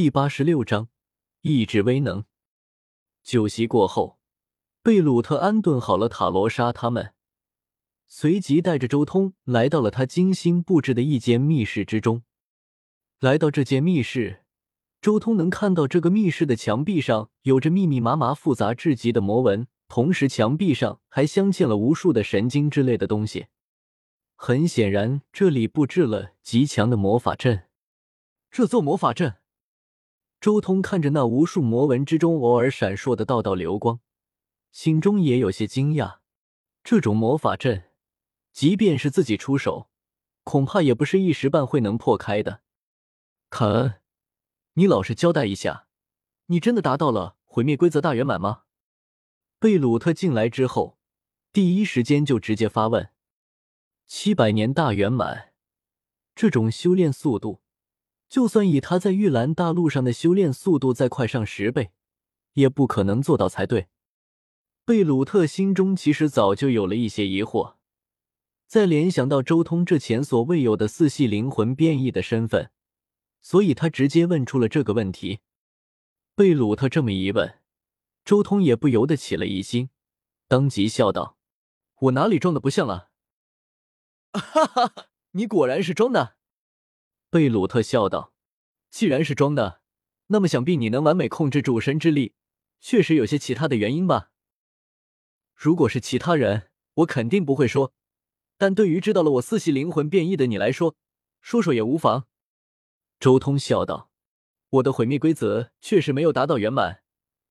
第八十六章意志威能。酒席过后，贝鲁特安顿好了塔罗莎他们，随即带着周通来到了他精心布置的一间密室之中。来到这间密室，周通能看到这个密室的墙壁上有着密密麻麻、复杂至极的魔纹，同时墙壁上还镶嵌了无数的神经之类的东西。很显然，这里布置了极强的魔法阵。这座魔法阵，周通看着那无数魔纹之中偶尔闪烁的道道流光，心中也有些惊讶。这种魔法阵，即便是自己出手，恐怕也不是一时半会能破开的。凯恩，你老实交代一下，你真的达到了毁灭规则大圆满吗？贝鲁特进来之后，第一时间就直接发问。七百年大圆满，这种修炼速度，就算以他在玉兰大陆上的修炼速度再快上十倍，也不可能做到才对。贝鲁特心中其实早就有了一些疑惑，在联想到周通这前所未有的四系灵魂变异的身份，所以他直接问出了这个问题。贝鲁特这么一问，周通也不由得起了疑心，当即笑道：“我哪里装的不像了？”哈哈，你果然是装的，贝鲁特笑道。既然是装的，那么想必你能完美控制主神之力，确实有些其他的原因吧？如果是其他人，我肯定不会说。但对于知道了我四系灵魂变异的你来说，说说也无妨。周通笑道：“我的毁灭规则确实没有达到圆满，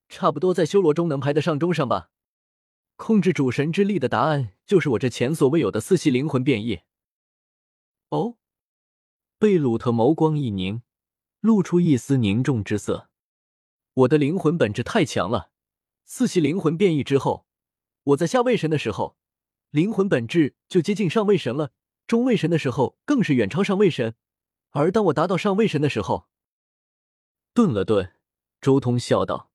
差不多在修罗中能排得上中上吧。”控制主神之力的答案，就是我这前所未有的四系灵魂变异。哦，贝鲁特眸光一凝，露出一丝凝重之色。我的灵魂本质太强了，四系灵魂变异之后，我在下位神的时候，灵魂本质就接近上位神了；中位神的时候，更是远超上位神。而当我达到上位神的时候，顿了顿，周通笑道：“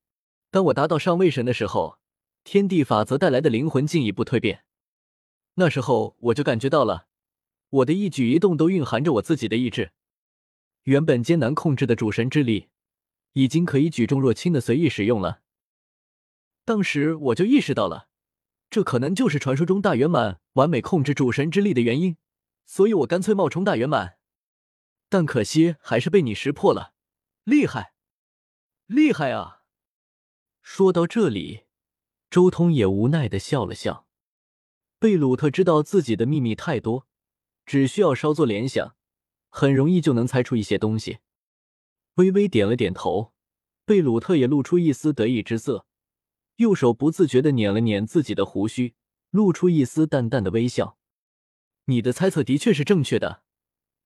当我达到上位神的时候。”天地法则带来的灵魂进一步蜕变，那时候我就感觉到了，我的一举一动都蕴含着我自己的意志。原本艰难控制的主神之力，已经可以举重若轻的随意使用了。当时我就意识到了，这可能就是传说中大圆满完美控制主神之力的原因，所以我干脆冒充大圆满。但可惜还是被你识破了，厉害，厉害啊！说到这里。周通也无奈的笑了笑。贝鲁特知道自己的秘密太多，只需要稍作联想，很容易就能猜出一些东西。微微点了点头，贝鲁特也露出一丝得意之色，右手不自觉的捻了捻自己的胡须，露出一丝淡淡的微笑。你的猜测的确是正确的，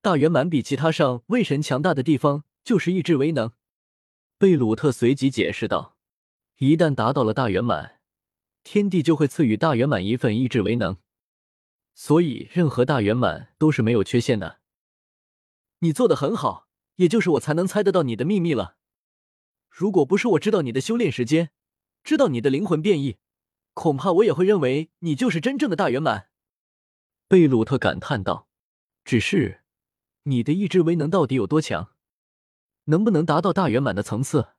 大圆满比其他上位神强大的地方就是意志为能。贝鲁特随即解释道：“一旦达到了大圆满。”天地就会赐予大圆满一份意志为能，所以任何大圆满都是没有缺陷的。你做的很好，也就是我才能猜得到你的秘密了。如果不是我知道你的修炼时间，知道你的灵魂变异，恐怕我也会认为你就是真正的大圆满。贝鲁特感叹道：“只是你的意志为能到底有多强？能不能达到大圆满的层次？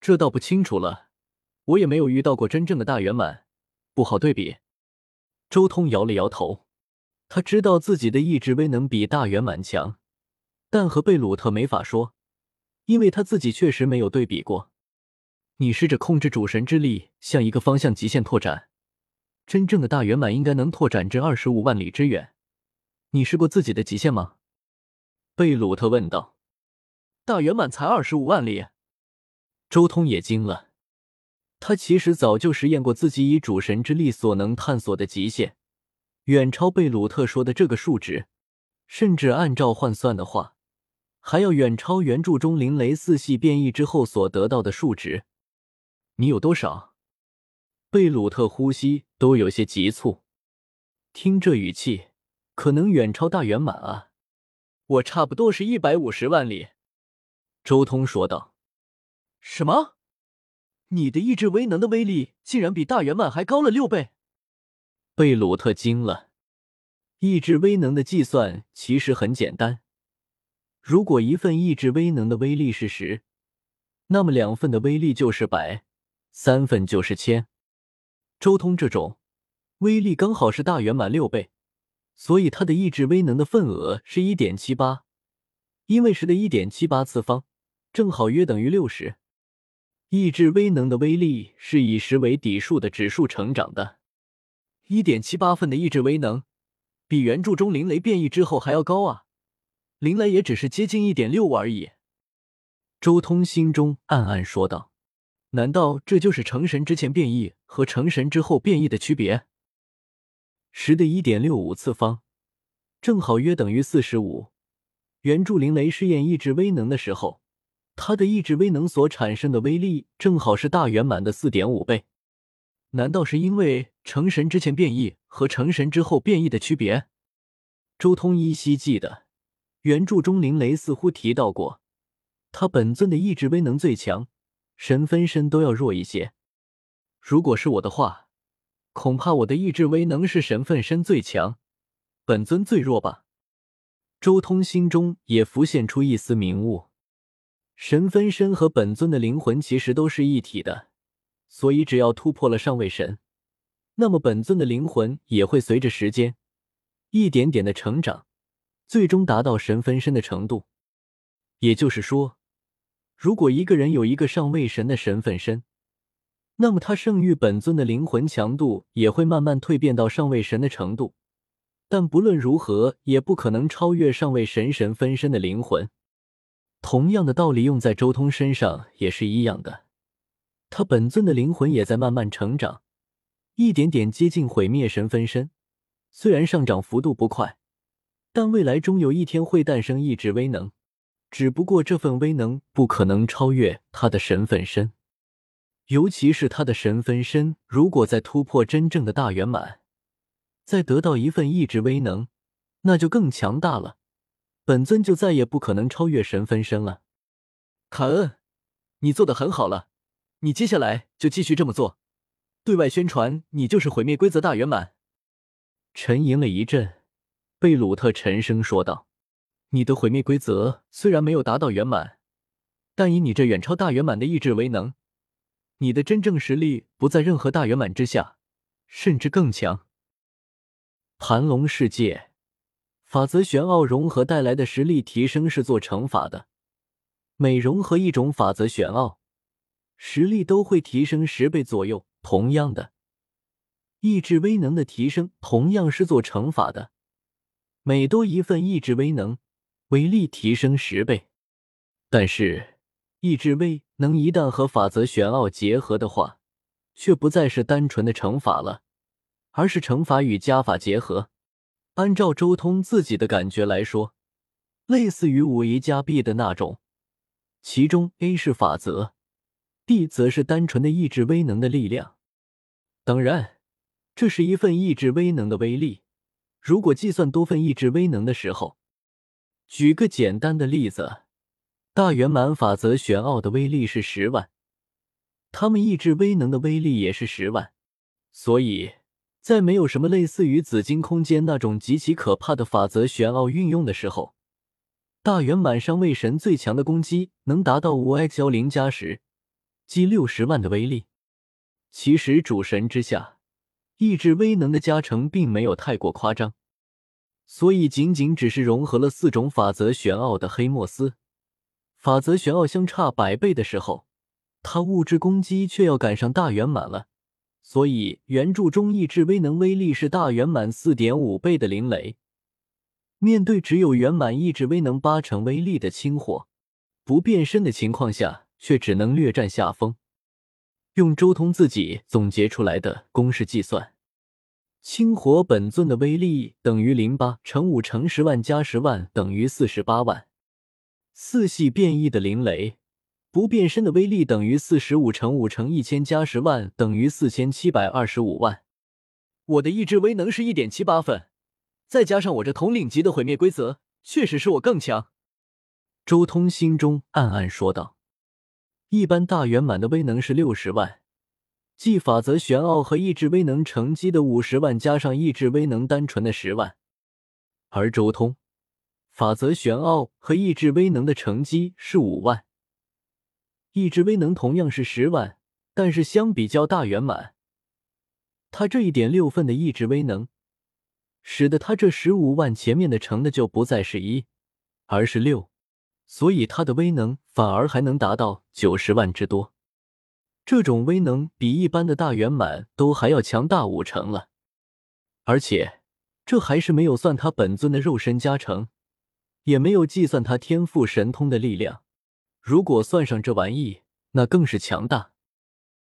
这倒不清楚了。”我也没有遇到过真正的大圆满，不好对比。周通摇了摇头，他知道自己的意志威能比大圆满强，但和贝鲁特没法说，因为他自己确实没有对比过。你试着控制主神之力向一个方向极限拓展，真正的大圆满应该能拓展至二十五万里之远。你试过自己的极限吗？贝鲁特问道。大圆满才二十五万里，周通也惊了。他其实早就实验过自己以主神之力所能探索的极限，远超贝鲁特说的这个数值，甚至按照换算的话，还要远超原著中灵雷四系变异之后所得到的数值。你有多少？贝鲁特呼吸都有些急促，听这语气，可能远超大圆满啊！我差不多是一百五十万里。周通说道。什么？你的意志威能的威力竟然比大圆满还高了六倍，贝鲁特惊了。意志威能的计算其实很简单，如果一份意志威能的威力是十，那么两份的威力就是百，三份就是千。周通这种威力刚好是大圆满六倍，所以他的意志威能的份额是一点七八，因为十的一点七八次方正好约等于六十。意志威能的威力是以十为底数的指数成长的，一点七八份的意志威能，比原著中灵雷变异之后还要高啊！灵雷也只是接近一点六五而已。周通心中暗暗说道：“难道这就是成神之前变异和成神之后变异的区别？十的一点六五次方，正好约等于四十五。原著灵雷试验意志威能的时候。”他的意志威能所产生的威力正好是大圆满的四点五倍，难道是因为成神之前变异和成神之后变异的区别？周通依稀记得，原著中林雷似乎提到过，他本尊的意志威能最强，神分身都要弱一些。如果是我的话，恐怕我的意志威能是神分身最强，本尊最弱吧。周通心中也浮现出一丝明悟。神分身和本尊的灵魂其实都是一体的，所以只要突破了上位神，那么本尊的灵魂也会随着时间一点点的成长，最终达到神分身的程度。也就是说，如果一个人有一个上位神的神分身，那么他圣域本尊的灵魂强度也会慢慢蜕变到上位神的程度，但不论如何也不可能超越上位神神分身的灵魂。同样的道理用在周通身上也是一样的，他本尊的灵魂也在慢慢成长，一点点接近毁灭神分身。虽然上涨幅度不快，但未来终有一天会诞生意志威能，只不过这份威能不可能超越他的神分身。尤其是他的神分身，如果再突破真正的大圆满，再得到一份意志威能，那就更强大了。本尊就再也不可能超越神分身了。卡恩，你做的很好了，你接下来就继续这么做，对外宣传你就是毁灭规则大圆满。沉吟了一阵，贝鲁特沉声说道：“你的毁灭规则虽然没有达到圆满，但以你这远超大圆满的意志为能，你的真正实力不在任何大圆满之下，甚至更强。盘龙世界。”法则玄奥融合带来的实力提升是做乘法的，每融合一种法则玄奥，实力都会提升十倍左右。同样的，意志威能的提升同样是做乘法的，每多一份意志威能，威力提升十倍。但是，意志威能一旦和法则玄奥结合的话，却不再是单纯的乘法了，而是乘法与加法结合。按照周通自己的感觉来说，类似于五 A 加 B 的那种，其中 A 是法则，B 则是单纯的意志威能的力量。当然，这是一份意志威能的威力。如果计算多份意志威能的时候，举个简单的例子，大圆满法则玄奥的威力是十万，他们意志威能的威力也是十万，所以。在没有什么类似于紫金空间那种极其可怕的法则玄奥运用的时候，大圆满上位神最强的攻击能达到五 x 幺零加十，即六十万的威力。其实主神之下，意志威能的加成并没有太过夸张，所以仅仅只是融合了四种法则玄奥的黑莫斯，法则玄奥相差百倍的时候，他物质攻击却要赶上大圆满了。所以，原著中意志威能威力是大圆满四点五倍的灵雷，面对只有圆满意志威能八成威力的青火，不变身的情况下，却只能略占下风。用周通自己总结出来的公式计算，青火本尊的威力等于零八乘五乘十万加十万等于四十八万，四系变异的灵雷。不变身的威力等于四十五乘五乘一千加十万等于四千七百二十五万。我的意志威能是一点七八分，再加上我这统领级的毁灭规则，确实是我更强。周通心中暗暗说道：“一般大圆满的威能是六十万，即法则玄奥和意志威能乘积的五十万加上意志威能单纯的十万，而周通。”法则玄奥和意志威能的乘积是五万，意志威能同样是十万，但是相比较大圆满，他这一点六份的意志威能，使得他这十五万前面的乘的就不再是一，而是六，所以他的威能反而还能达到九十万之多。这种威能比一般的大圆满都还要强大五成了，而且这还是没有算他本尊的肉身加成。也没有计算他天赋神通的力量，如果算上这玩意，那更是强大。